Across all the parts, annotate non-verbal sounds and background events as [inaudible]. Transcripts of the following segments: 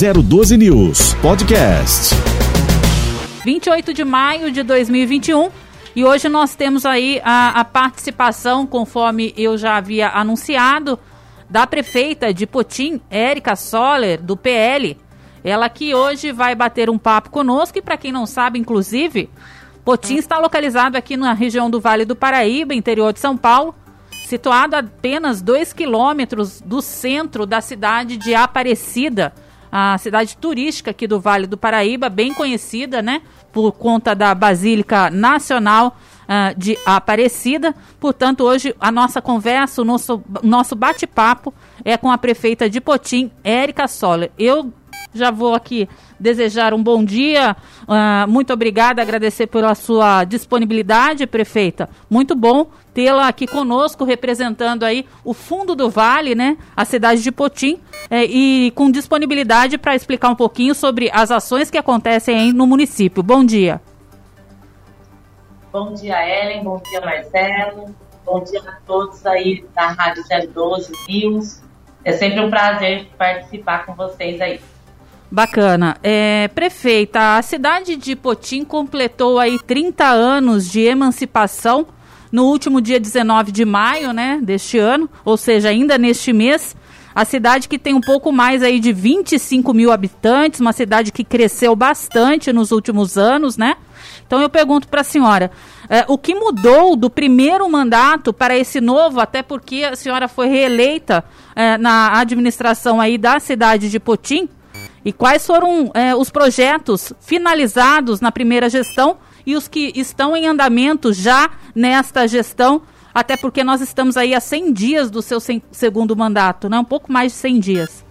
012 News Podcast. 28 de maio de 2021. E hoje nós temos aí a, a participação, conforme eu já havia anunciado, da prefeita de Potim, Érica Soller, do PL. Ela que hoje vai bater um papo conosco e para quem não sabe, inclusive, Potim está localizado aqui na região do Vale do Paraíba, interior de São Paulo, situado a apenas 2 quilômetros do centro da cidade de Aparecida, a cidade turística aqui do Vale do Paraíba, bem conhecida, né, por conta da Basílica Nacional uh, de Aparecida. Portanto, hoje a nossa conversa, o nosso, nosso bate-papo é com a prefeita de Potim, Érica Soller. Eu já vou aqui desejar um bom dia. Uh, muito obrigada, agradecer pela sua disponibilidade, prefeita. Muito bom tê-la aqui conosco, representando aí o fundo do Vale, né? A cidade de Potim, é, e com disponibilidade para explicar um pouquinho sobre as ações que acontecem aí no município. Bom dia. Bom dia, Ellen. Bom dia, Marcelo. Bom dia a todos aí da Rádio 012 News. É sempre um prazer participar com vocês aí. Bacana. É, prefeita, a cidade de Potim completou aí 30 anos de emancipação no último dia 19 de maio, né, deste ano, ou seja, ainda neste mês. A cidade que tem um pouco mais aí de 25 mil habitantes, uma cidade que cresceu bastante nos últimos anos, né? Então eu pergunto para a senhora, é, o que mudou do primeiro mandato para esse novo, até porque a senhora foi reeleita é, na administração aí da cidade de Potim, e quais foram é, os projetos finalizados na primeira gestão e os que estão em andamento já nesta gestão? Até porque nós estamos aí a 100 dias do seu segundo mandato, né? Um pouco mais de 100 dias.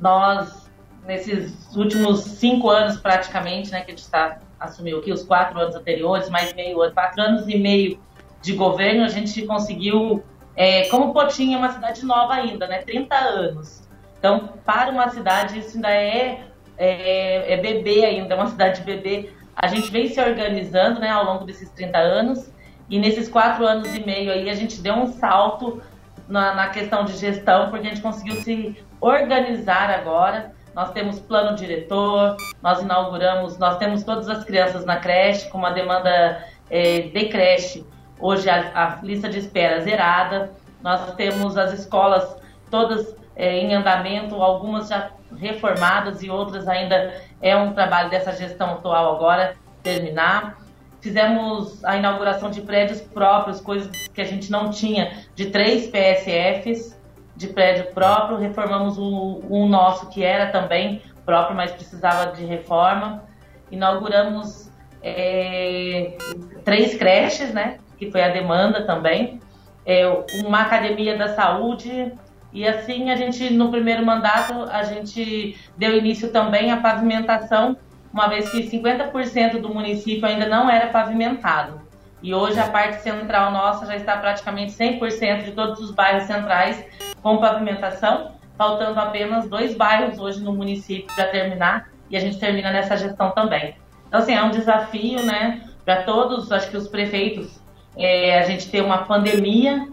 Nós, nesses últimos cinco anos praticamente, né, que a gente está assumiu aqui, os quatro anos anteriores, mais meio ano, quatro anos e meio de governo, a gente conseguiu, é, como Potinha é uma cidade nova ainda, né, 30 anos, então, para uma cidade, isso ainda é, é, é bebê ainda, é uma cidade de bebê. A gente vem se organizando né, ao longo desses 30 anos e nesses quatro anos e meio aí a gente deu um salto na, na questão de gestão, porque a gente conseguiu se organizar agora. Nós temos plano diretor, nós inauguramos, nós temos todas as crianças na creche, com uma demanda é, de creche, hoje a, a lista de espera zerada. Nós temos as escolas todas é, em andamento, algumas já reformadas e outras ainda é um trabalho dessa gestão atual agora terminar. Fizemos a inauguração de prédios próprios, coisas que a gente não tinha, de três PSFs de prédio próprio. Reformamos o, o nosso, que era também próprio, mas precisava de reforma. Inauguramos é, três creches, né? Que foi a demanda também. É, uma academia da saúde, e assim, a gente, no primeiro mandato, a gente deu início também à pavimentação, uma vez que 50% do município ainda não era pavimentado. E hoje a parte central nossa já está praticamente 100% de todos os bairros centrais com pavimentação, faltando apenas dois bairros hoje no município para terminar, e a gente termina nessa gestão também. Então, assim, é um desafio, né, para todos, acho que os prefeitos, é, a gente tem uma pandemia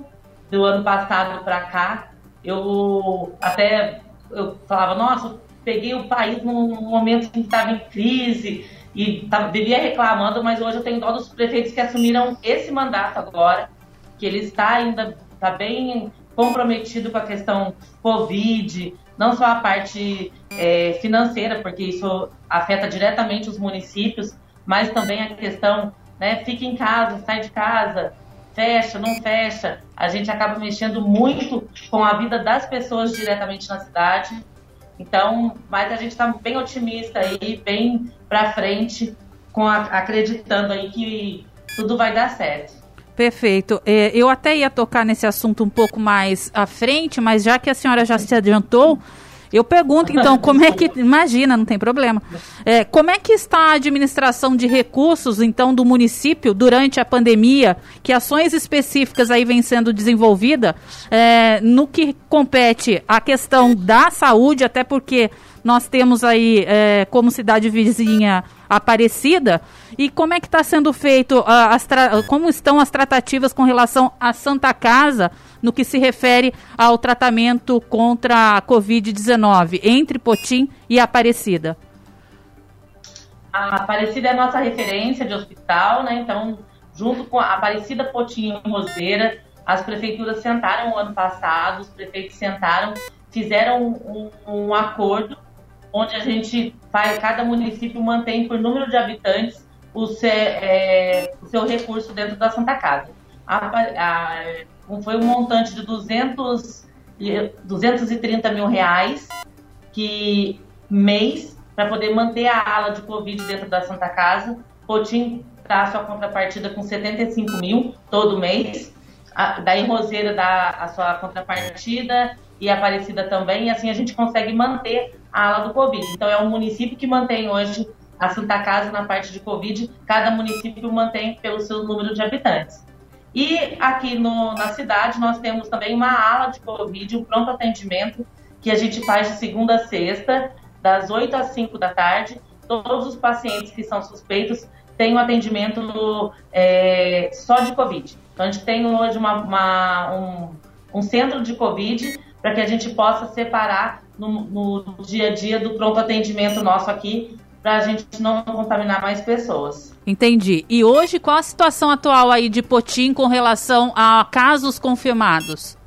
do ano passado para cá, eu até eu falava, nossa, peguei o país num momento em que estava em crise e tava, vivia reclamando, mas hoje eu tenho dó dos prefeitos que assumiram esse mandato agora, que ele está ainda está bem comprometido com a questão Covid, não só a parte é, financeira, porque isso afeta diretamente os municípios, mas também a questão, né, fica em casa, sai de casa, fecha, não fecha, a gente acaba mexendo muito com a vida das pessoas diretamente na cidade. Então, mas a gente está bem otimista aí, bem para frente, com a, acreditando aí que tudo vai dar certo. Perfeito. É, eu até ia tocar nesse assunto um pouco mais à frente, mas já que a senhora já se adiantou, eu pergunto, então, [laughs] como é que. Imagina, não tem problema. É, como é que está a administração de recursos, então, do município durante a pandemia? Que ações específicas aí vêm sendo desenvolvidas é, no que compete a questão da saúde, até porque nós temos aí, é, como cidade vizinha, Aparecida. E como é que está sendo feito, uh, as como estão as tratativas com relação à Santa Casa no que se refere ao tratamento contra a Covid-19 entre Potim e Aparecida? A Aparecida é a nossa referência de hospital, né? Então, junto com a Aparecida, Potim e Roseira, as prefeituras sentaram o ano passado, os prefeitos sentaram, fizeram um, um acordo onde a gente faz, cada município mantém por número de habitantes o seu, é, o seu recurso dentro da Santa Casa. A, a, foi um montante de 200, 230 mil reais que mês para poder manter a ala de Covid dentro da Santa Casa. Potim dá sua contrapartida com 75 mil todo mês. A, daí Roseira dá a sua contrapartida e Aparecida também. E assim a gente consegue manter a ala do Covid. Então é um município que mantém hoje a Santa Casa na parte de Covid. Cada município mantém pelo seu número de habitantes. E aqui no, na cidade nós temos também uma ala de Covid, um pronto atendimento que a gente faz de segunda a sexta das 8 às 5 da tarde. Todos os pacientes que são suspeitos têm um atendimento é, só de Covid. Então, a gente tem hoje uma, uma, um, um, centro de Covid para que a gente possa separar no, no dia a dia do pronto atendimento nosso aqui, para a gente não contaminar mais pessoas. Entendi. E hoje, qual a situação atual aí de Potim com relação a casos confirmados?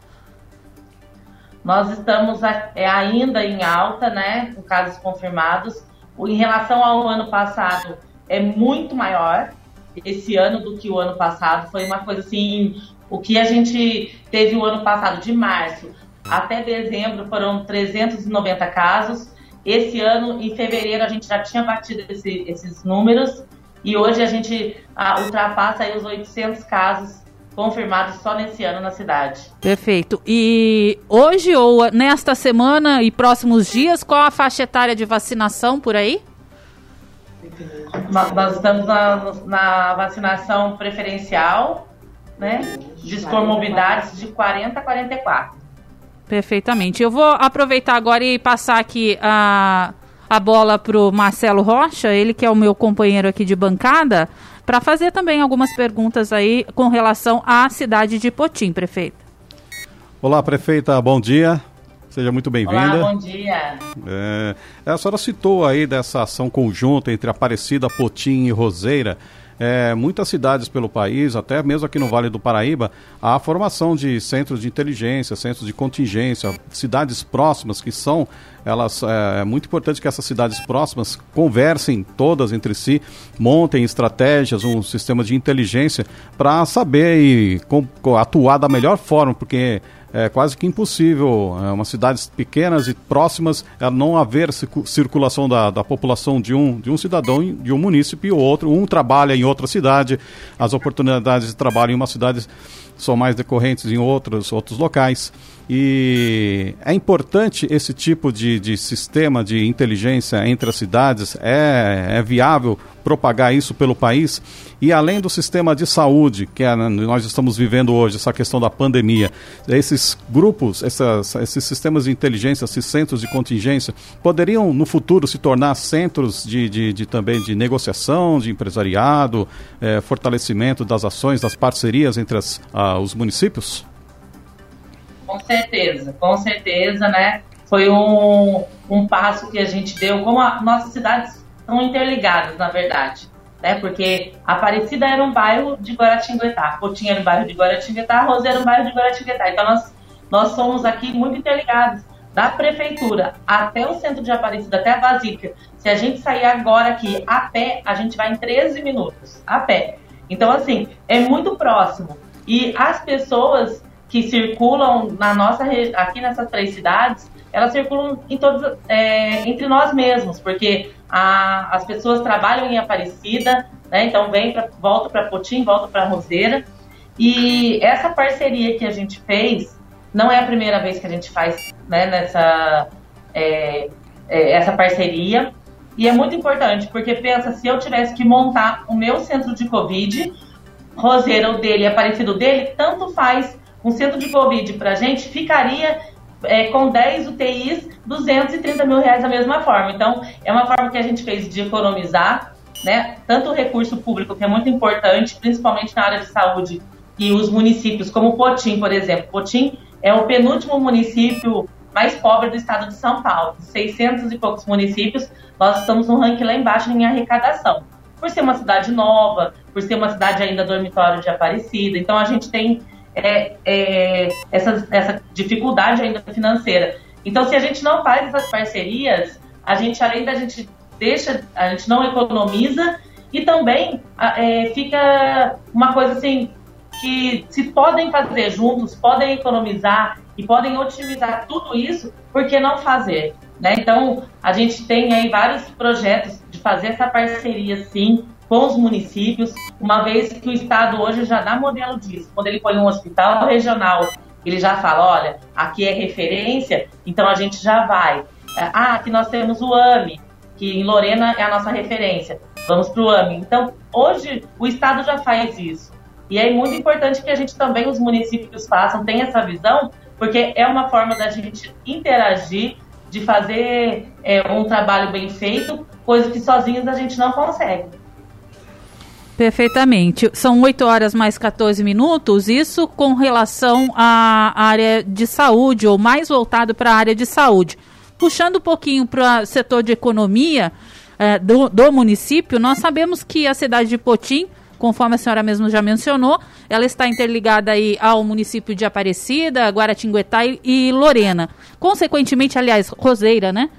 Nós estamos é, ainda em alta, né, com casos confirmados. Em relação ao ano passado, é muito maior esse ano do que o ano passado. Foi uma coisa assim, o que a gente teve o ano passado, de março até dezembro, foram 390 casos. Esse ano, em fevereiro, a gente já tinha batido esse, esses números e hoje a gente ah, ultrapassa os 800 casos confirmados só nesse ano na cidade. Perfeito. E hoje ou nesta semana e próximos dias, qual a faixa etária de vacinação por aí? Nós estamos na, na vacinação preferencial, né? De comorbidades de 40 a 44. Perfeitamente. Eu vou aproveitar agora e passar aqui a, a bola para o Marcelo Rocha, ele que é o meu companheiro aqui de bancada para fazer também algumas perguntas aí com relação à cidade de Potim, prefeita. Olá, prefeita, bom dia. Seja muito bem-vinda. Olá, bom dia. É, a senhora citou aí dessa ação conjunta entre Aparecida, Potim e Roseira é, muitas cidades pelo país, até mesmo aqui no Vale do Paraíba, há a formação de centros de inteligência, centros de contingência, cidades próximas que são, elas é, é muito importante que essas cidades próximas conversem todas entre si, montem estratégias, um sistema de inteligência para saber e com, atuar da melhor forma, porque é quase que impossível, é, umas cidades pequenas e próximas, é, não haver circulação da, da população de um, de um cidadão de um município e outro, um trabalha em outra cidade, as oportunidades de trabalho em uma cidade são mais decorrentes em outros, outros locais. E é importante esse tipo de, de sistema de inteligência entre as cidades, é, é viável propagar isso pelo país. E além do sistema de saúde, que é, nós estamos vivendo hoje, essa questão da pandemia, esses grupos, essas, esses sistemas de inteligência, esses centros de contingência, poderiam no futuro se tornar centros de, de, de também de negociação, de empresariado, é, fortalecimento das ações, das parcerias entre as, a, os municípios? Com certeza, com certeza, né? Foi um, um passo que a gente deu, como a, nossas cidades estão interligadas, na verdade, né? Porque Aparecida era um bairro de Guaratinguetá, Potim era um bairro de Guaratinguetá, Rosa era um bairro de Guaratinguetá. Então nós, nós somos aqui muito interligados, da prefeitura até o centro de Aparecida, até a Basílica. Se a gente sair agora aqui a pé, a gente vai em 13 minutos, a pé. Então, assim, é muito próximo. E as pessoas que circulam na nossa aqui nessas três cidades, elas circulam em todos, é, entre nós mesmos, porque a, as pessoas trabalham em Aparecida, né? Então vem pra, volta para Potim, volta para Roseira. E essa parceria que a gente fez não é a primeira vez que a gente faz né, nessa é, é, essa parceria. E é muito importante, porque pensa, se eu tivesse que montar o meu centro de Covid, Roseira o dele, Aparecido dele, tanto faz um centro de Covid para a gente ficaria é, com 10 UTIs, 230 mil reais da mesma forma. Então, é uma forma que a gente fez de economizar, né? Tanto o recurso público, que é muito importante, principalmente na área de saúde, que os municípios, como Potim, por exemplo, Potim é o penúltimo município mais pobre do estado de São Paulo. 600 e poucos municípios, nós estamos no ranking lá embaixo em arrecadação. Por ser uma cidade nova, por ser uma cidade ainda dormitório de Aparecida, então a gente tem é, é, essa, essa dificuldade ainda financeira. Então, se a gente não faz essas parcerias, a gente, além da gente deixa, a gente não economiza e também é, fica uma coisa assim que se podem fazer juntos, podem economizar e podem otimizar tudo isso, por que não fazer? Né? Então, a gente tem aí vários projetos de fazer essa parceria, sim, com os municípios, uma vez que o Estado hoje já dá modelo disso. Quando ele põe um hospital regional, ele já fala, olha, aqui é referência, então a gente já vai. Ah, aqui nós temos o AME, que em Lorena é a nossa referência. Vamos para o AME. Então, hoje, o Estado já faz isso. E é muito importante que a gente também, os municípios façam, tenham essa visão, porque é uma forma da gente interagir, de fazer é, um trabalho bem feito, coisa que sozinhos a gente não consegue. Perfeitamente. São 8 horas mais 14 minutos, isso com relação à área de saúde, ou mais voltado para a área de saúde. Puxando um pouquinho para o setor de economia é, do, do município, nós sabemos que a cidade de Potim conforme a senhora mesmo já mencionou, ela está interligada aí ao município de Aparecida, Guaratinguetá e, e Lorena. Consequentemente, aliás, Roseira, né?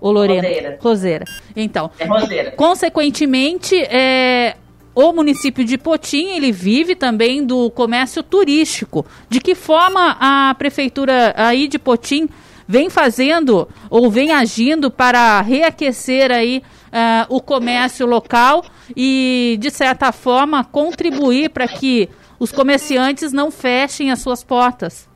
Ou Lorena? Roseira. Roseira. Então, é Roseira. consequentemente, é, o município de Potim, ele vive também do comércio turístico. De que forma a prefeitura aí de Potim vem fazendo ou vem agindo para reaquecer aí uh, o comércio local e, de certa forma, contribuir para que os comerciantes não fechem as suas portas?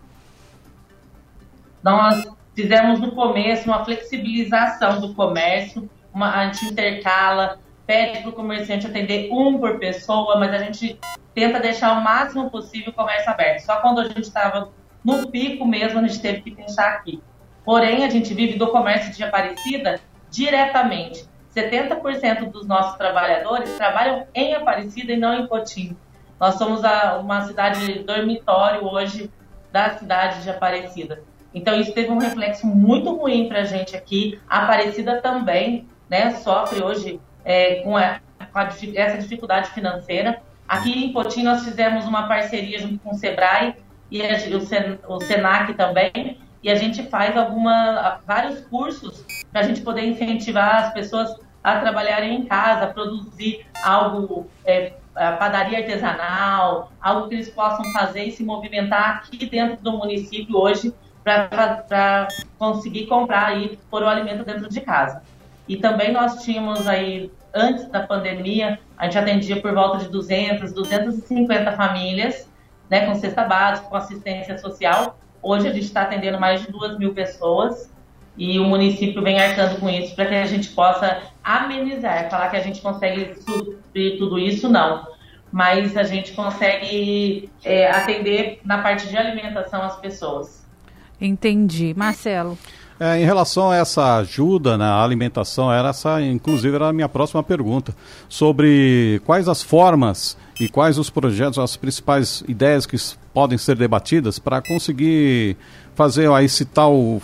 Nós fizemos no começo uma flexibilização do comércio, uma, a gente intercala, pede para o comerciante atender um por pessoa, mas a gente tenta deixar o máximo possível o comércio aberto. Só quando a gente estava no pico mesmo, a gente teve que fechar aqui. Porém, a gente vive do comércio de Aparecida diretamente. 70% dos nossos trabalhadores trabalham em Aparecida e não em Cotim. Nós somos a, uma cidade dormitório hoje da cidade de Aparecida. Então isso teve um reflexo muito ruim para a gente aqui. A Aparecida também né, sofre hoje é, com, a, com a, essa dificuldade financeira. Aqui em Cotim nós fizemos uma parceria junto com o Sebrae e a, o, Sen, o Senac também, e a gente faz alguma, vários cursos para a gente poder incentivar as pessoas a trabalharem em casa, produzir algo, é, padaria artesanal, algo que eles possam fazer e se movimentar aqui dentro do município hoje para conseguir comprar e pôr o alimento dentro de casa. E também nós tínhamos aí, antes da pandemia, a gente atendia por volta de 200, 250 famílias, né, com cesta básica, com assistência social. Hoje a gente está atendendo mais de 2 mil pessoas e o município vem arcando com isso para que a gente possa amenizar. Falar que a gente consegue suprir tudo isso, não. Mas a gente consegue é, atender na parte de alimentação as pessoas. Entendi. Marcelo. É, em relação a essa ajuda na alimentação, era essa, inclusive, era a minha próxima pergunta, sobre quais as formas e quais os projetos, as principais ideias que podem ser debatidas para conseguir fazer aí, esse tal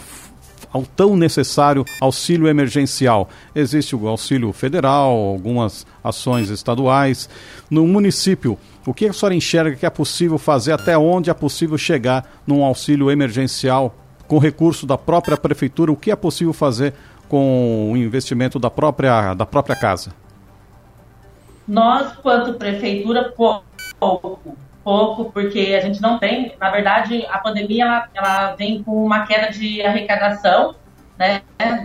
ao tão necessário auxílio emergencial. Existe o auxílio federal, algumas ações estaduais. No município, o que a senhora enxerga que é possível fazer, até onde é possível chegar num auxílio emergencial com recurso da própria prefeitura? O que é possível fazer com o investimento da própria, da própria casa? Nós, quanto prefeitura, pouco pouco, porque a gente não tem, na verdade, a pandemia ela, ela vem com uma queda de arrecadação, né?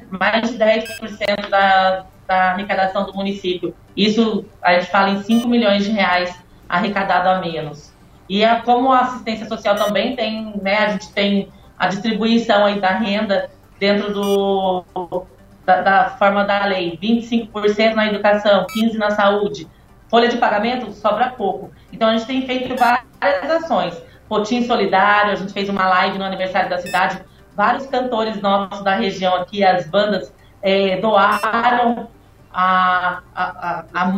mais de 10% da, da arrecadação do município. Isso a gente fala em 5 milhões de reais arrecadado a menos. E a, como a assistência social também tem, né, a gente tem a distribuição aí da renda dentro do, da, da forma da lei, 25% na educação, 15% na saúde, folha de pagamento sobra pouco. Então a gente tem feito várias ações. Potim Solidário, a gente fez uma live no aniversário da cidade. Vários cantores nossos da região aqui, as bandas, é, doaram a, a, a,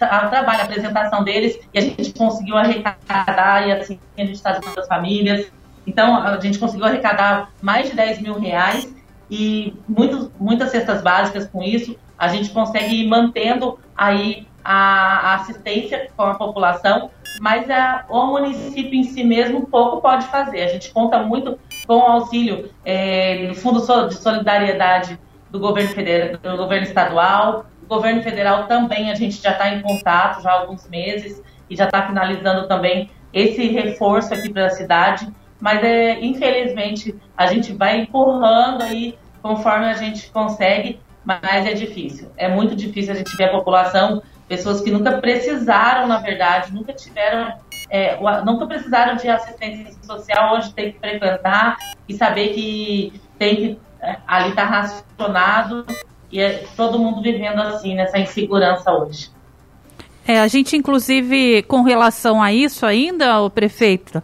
a, trabalho, a apresentação deles, e a gente conseguiu arrecadar, e assim, a gente está ajudando as famílias. Então, a gente conseguiu arrecadar mais de 10 mil reais e muitos, muitas cestas básicas com isso. A gente consegue ir mantendo aí a, assistência com a população, mas a, o município em si mesmo pouco pode fazer. A gente conta muito com o auxílio é, do Fundo de Solidariedade do governo federal, do governo estadual, o governo federal também a gente já está em contato já há alguns meses e já está finalizando também esse reforço aqui para a cidade, mas é, infelizmente a gente vai empurrando aí conforme a gente consegue, mas é difícil. É muito difícil a gente ver a população, pessoas que nunca precisaram, na verdade, nunca tiveram, é, nunca precisaram de assistência social, hoje tem que frequentar e saber que tem que é, ali está racionado e é todo mundo vivendo assim, nessa insegurança hoje. É, a gente, inclusive, com relação a isso ainda, o prefeito,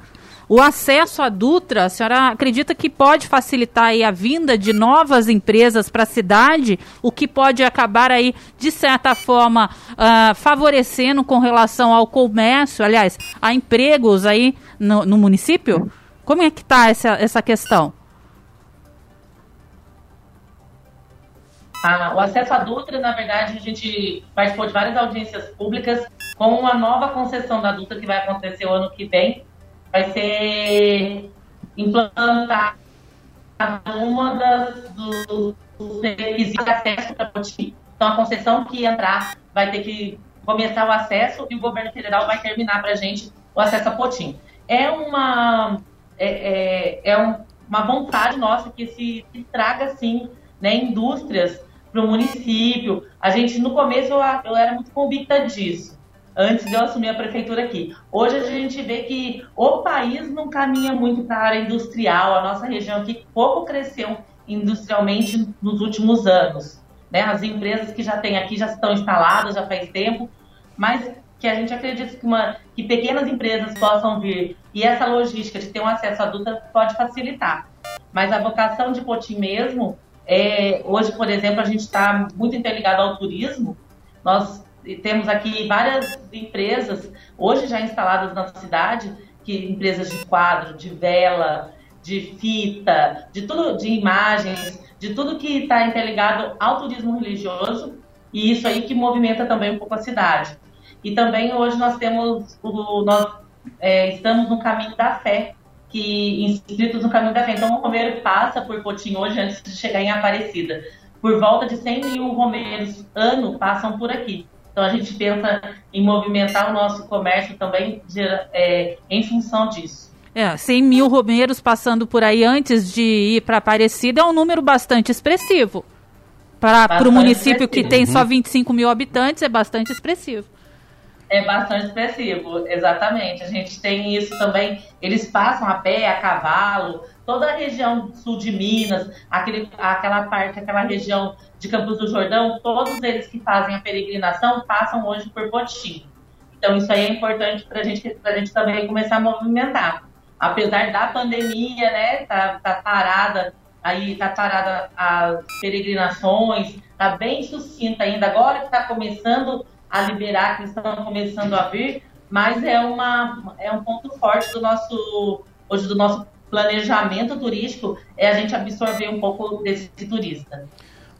o acesso à Dutra, a senhora acredita que pode facilitar a vinda de novas empresas para a cidade, o que pode acabar aí, de certa forma, uh, favorecendo com relação ao comércio, aliás, a empregos aí no, no município? Como é que está essa, essa questão? Ah, o acesso à Dutra, na verdade, a gente participou de várias audiências públicas com uma nova concessão da Dutra que vai acontecer o ano que vem. Vai ser implantada uma das dos, requisitos de acesso para Poti. Então, a concessão que entrar vai ter que começar o acesso e o governo federal vai terminar para a gente o acesso a Potim. É uma, é, é, é um, uma vontade nossa que se, se traga, sim, né, indústrias para o município. A gente, no começo, eu, eu era muito convicta disso, antes de eu assumir a prefeitura aqui. Hoje a gente vê que o país não caminha muito para a área industrial, a nossa região aqui pouco cresceu industrialmente nos últimos anos. Né? As empresas que já tem aqui já estão instaladas já faz tempo, mas que a gente acredita que, uma, que pequenas empresas possam vir e essa logística de ter um acesso adulto pode facilitar. Mas a vocação de Poti mesmo é, hoje, por exemplo, a gente está muito interligado ao turismo. Nós temos aqui várias empresas, hoje já instaladas na cidade, que empresas de quadro, de vela, de fita, de tudo, de imagens, de tudo que está interligado ao turismo religioso e isso aí que movimenta também um pouco a cidade. E também hoje nós temos o, nós é, estamos no caminho da fé, que inscritos no caminho da fé. Então, o Romeiro passa por Potim hoje antes de chegar em Aparecida. Por volta de 100 mil romeiros ano passam por aqui. Então, a gente pensa em movimentar o nosso comércio também de, é, em função disso. É, 100 mil romeiros passando por aí antes de ir para Aparecida é um número bastante expressivo. Para o município expressivo. que tem só 25 mil habitantes, é bastante expressivo. É bastante expressivo, exatamente. A gente tem isso também. Eles passam a pé, a cavalo, toda a região sul de Minas, aquele, aquela parte, aquela região de Campos do Jordão, todos eles que fazem a peregrinação passam hoje por Potim. Então isso aí é importante para gente, a gente também começar a movimentar. Apesar da pandemia, né, tá, tá parada aí tá parada as peregrinações, tá bem sucinta ainda. Agora que está começando a liberar, que estão começando a vir, mas é, uma, é um ponto forte do nosso, hoje do nosso planejamento turístico, é a gente absorver um pouco desse turista.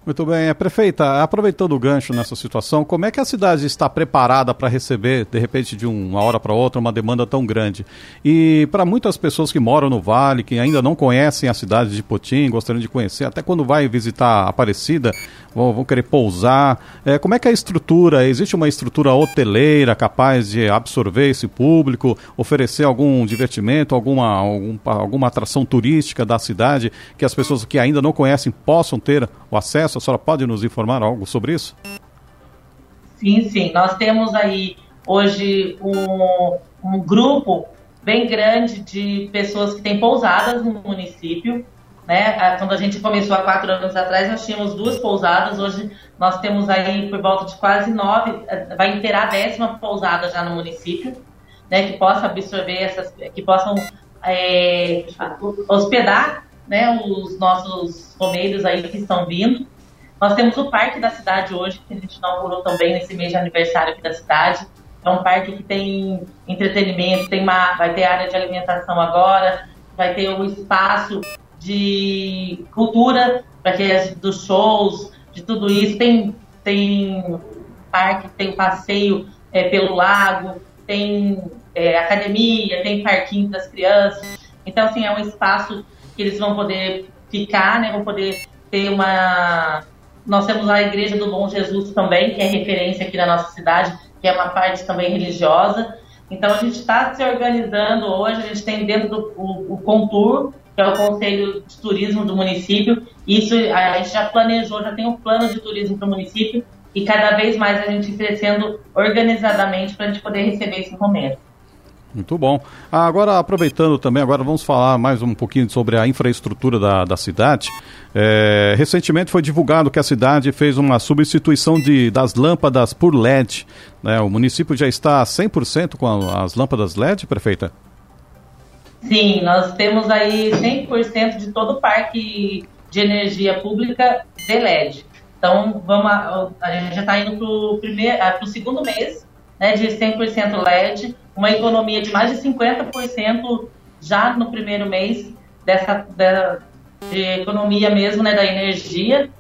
Muito bem. Prefeita, aproveitando o gancho nessa situação, como é que a cidade está preparada para receber, de repente, de uma hora para outra, uma demanda tão grande? E para muitas pessoas que moram no Vale, que ainda não conhecem a cidade de Potim, gostariam de conhecer, até quando vai visitar Aparecida, vão, vão querer pousar. É, como é que é a estrutura? Existe uma estrutura hoteleira capaz de absorver esse público, oferecer algum divertimento, alguma, algum, alguma atração turística da cidade que as pessoas que ainda não conhecem possam ter o acesso? A senhora pode nos informar algo sobre isso? Sim, sim. Nós temos aí hoje um, um grupo bem grande de pessoas que têm pousadas no município. Né? Quando a gente começou há quatro anos atrás, nós tínhamos duas pousadas. Hoje nós temos aí por volta de quase nove, vai inteirar a décima pousada já no município, né? Que possa absorver essas, que possam é, hospedar, né? Os nossos romeiros aí que estão vindo. Nós temos o parque da cidade hoje, que a gente inaugurou também nesse mês de aniversário aqui da cidade. É um parque que tem entretenimento, tem uma, vai ter área de alimentação agora, vai ter um espaço de cultura para que dos shows, de tudo isso. Tem, tem parque, tem passeio é, pelo lago, tem é, academia, tem parquinho das crianças. Então, assim, é um espaço que eles vão poder ficar, né? Vão poder ter uma. Nós temos a Igreja do Bom Jesus também, que é referência aqui na nossa cidade, que é uma parte também religiosa. Então, a gente está se organizando hoje, a gente tem dentro do o, o Contur, que é o Conselho de Turismo do município. Isso a gente já planejou, já tem um plano de turismo para o município e cada vez mais a gente crescendo organizadamente para a gente poder receber esse momento. Muito bom. Ah, agora, aproveitando também, agora vamos falar mais um pouquinho sobre a infraestrutura da, da cidade. É, recentemente foi divulgado que a cidade fez uma substituição de, das lâmpadas por LED. Né? O município já está 100% com a, as lâmpadas LED, prefeita? Sim, nós temos aí 100% de todo o parque de energia pública de LED. Então, vamos a, a gente já está indo para o segundo mês né, de 100% LED uma economia de mais de 50% já no primeiro mês dessa da, de economia mesmo, né, da energia.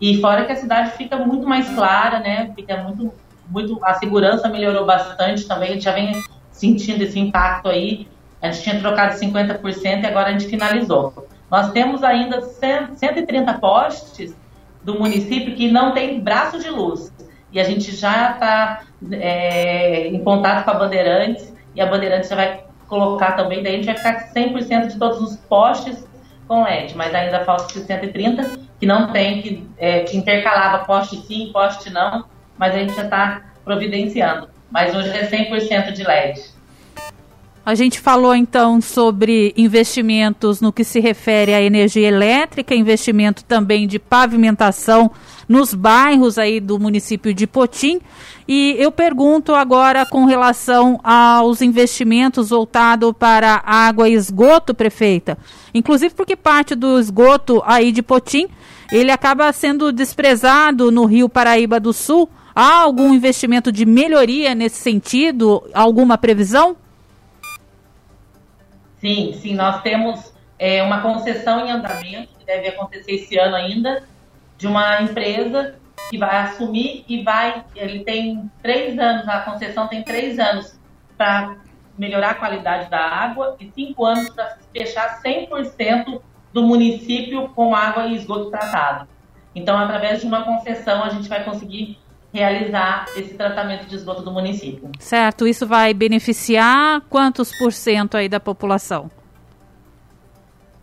E fora que a cidade fica muito mais clara, né, fica muito, muito, a segurança melhorou bastante também, a gente já vem sentindo esse impacto aí. A gente tinha trocado 50% e agora a gente finalizou. Nós temos ainda 130 postes do município que não tem braço de luz. E a gente já está é, em contato com a Bandeirantes e a Bandeirantes já vai colocar também, daí a gente vai ficar 100% de todos os postes com LED, mas ainda falta 130 que não tem, que, é, que intercalava poste sim, poste não, mas a gente já está providenciando. Mas hoje é 100% de LED. A gente falou então sobre investimentos no que se refere à energia elétrica, investimento também de pavimentação nos bairros aí do município de Potim. E eu pergunto agora com relação aos investimentos voltados para água e esgoto, prefeita. Inclusive porque parte do esgoto aí de Potim, ele acaba sendo desprezado no Rio Paraíba do Sul. Há algum investimento de melhoria nesse sentido? Alguma previsão? Sim, sim, nós temos é, uma concessão em andamento, que deve acontecer esse ano ainda, de uma empresa que vai assumir e vai. Ele tem três anos, a concessão tem três anos para melhorar a qualidade da água e cinco anos para fechar 100% do município com água e esgoto tratado. Então, através de uma concessão, a gente vai conseguir realizar esse tratamento de esgoto do município. Certo, isso vai beneficiar quantos por cento aí da população?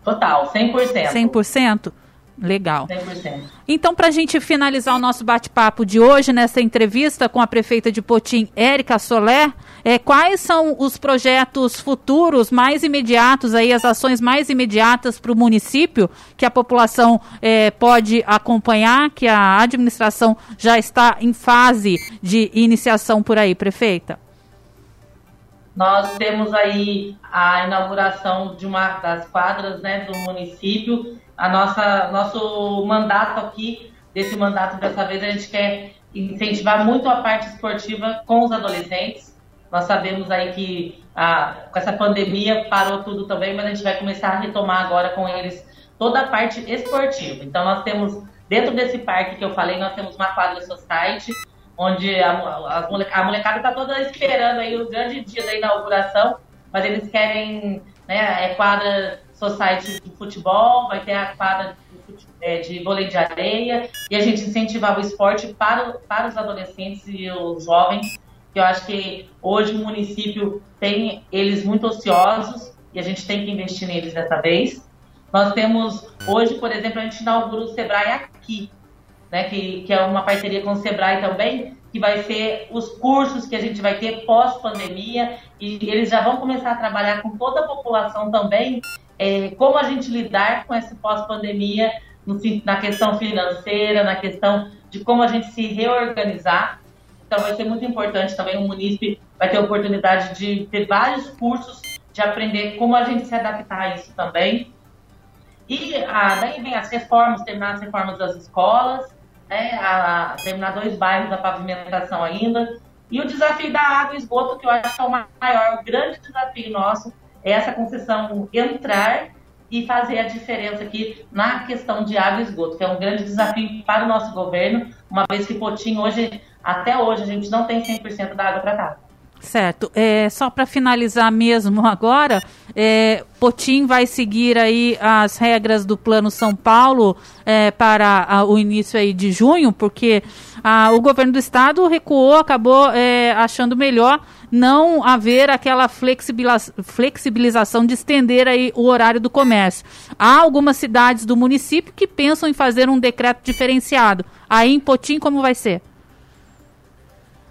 Total, 100%. 100%? Legal. 100%. Então, para a gente finalizar o nosso bate-papo de hoje, nessa entrevista com a prefeita de Potim, Érica Soler, é, quais são os projetos futuros mais imediatos, aí, as ações mais imediatas para o município que a população é, pode acompanhar, que a administração já está em fase de iniciação por aí, prefeita? Nós temos aí a inauguração de uma das quadras né, do município a nossa nosso mandato aqui, desse mandato dessa vez, a gente quer incentivar muito a parte esportiva com os adolescentes. Nós sabemos aí que a, com essa pandemia parou tudo também, mas a gente vai começar a retomar agora com eles toda a parte esportiva. Então nós temos, dentro desse parque que eu falei, nós temos uma quadra society, onde a, a, a molecada está toda esperando aí o grande dia da inauguração, mas eles querem, né, é quadra society de futebol, vai ter a quadra de, é, de vôlei de areia, e a gente incentivar o esporte para, para os adolescentes e os jovens, que eu acho que hoje o município tem eles muito ociosos, e a gente tem que investir neles dessa vez. Nós temos, hoje, por exemplo, a gente inaugura o Sebrae aqui, né, que, que é uma parceria com o Sebrae também, que vai ser os cursos que a gente vai ter pós-pandemia, e eles já vão começar a trabalhar com toda a população também, é, como a gente lidar com esse pós-pandemia na questão financeira, na questão de como a gente se reorganizar. Então vai ser muito importante também, o munícipe vai ter a oportunidade de ter vários cursos, de aprender como a gente se adaptar a isso também. E ah, daí vem as reformas, terminar as reformas das escolas. né, a, terminar dois bairros da pavimentação ainda. E o desafio da água e esgoto, que eu acho que é o maior, o grande desafio nosso, essa concessão entrar e fazer a diferença aqui na questão de água e esgoto, que é um grande desafio para o nosso governo, uma vez que Potim hoje, até hoje, a gente não tem 100% da água tratada. Certo. É, só para finalizar mesmo [laughs] agora, é, Potim vai seguir aí as regras do Plano São Paulo é, para a, o início aí de junho, porque a, o governo do estado recuou, acabou é, achando melhor não haver aquela flexibilização de estender aí o horário do comércio. Há algumas cidades do município que pensam em fazer um decreto diferenciado. Aí em Potim como vai ser?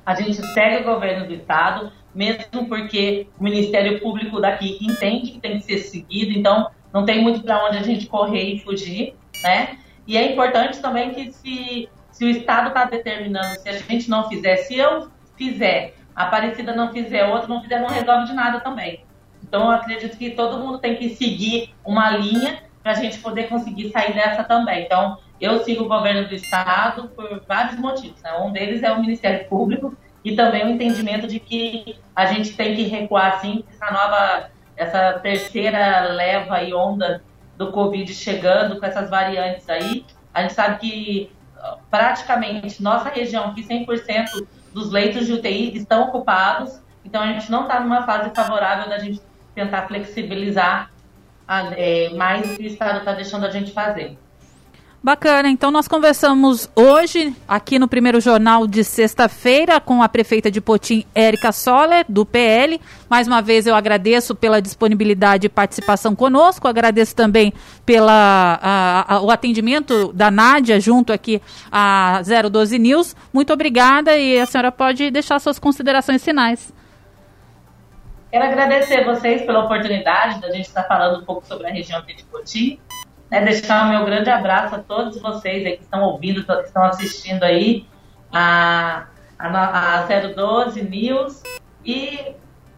A gente segue o governo do estado, mesmo porque o Ministério Público daqui entende que tem que ser seguido, então não tem muito para onde a gente correr e fugir, né? E é importante também que se, se o Estado está determinando, se a gente não fizer, se eu fizer, Aparecida não fizer, outro não fizer, não resolve de nada também. Então eu acredito que todo mundo tem que seguir uma linha para a gente poder conseguir sair dessa também. Então, eu sigo o governo do Estado por vários motivos. Né? Um deles é o Ministério Público e também o entendimento de que a gente tem que recuar, sim, essa nova, essa terceira leva e onda do Covid chegando com essas variantes aí. A gente sabe que praticamente nossa região aqui, 100% dos leitos de UTI estão ocupados, então a gente não está numa fase favorável da gente tentar flexibilizar é, mais o que o Estado está deixando a gente fazer. Bacana, então nós conversamos hoje aqui no primeiro jornal de sexta-feira com a prefeita de Potim, Érica Soller, do PL. Mais uma vez eu agradeço pela disponibilidade e participação conosco, agradeço também pela a, a, o atendimento da Nádia junto aqui a 012 News. Muito obrigada e a senhora pode deixar suas considerações finais. Quero agradecer vocês pela oportunidade da gente estar falando um pouco sobre a região aqui de Poti. Né, deixar o meu grande abraço a todos vocês que estão ouvindo, que estão assistindo aí a, a, a 012 News e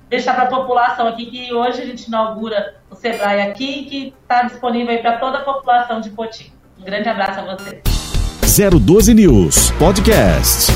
deixar para a população aqui que hoje a gente inaugura o Sebrae aqui que está disponível para toda a população de Poti. Um grande abraço a vocês. 012 News Podcast.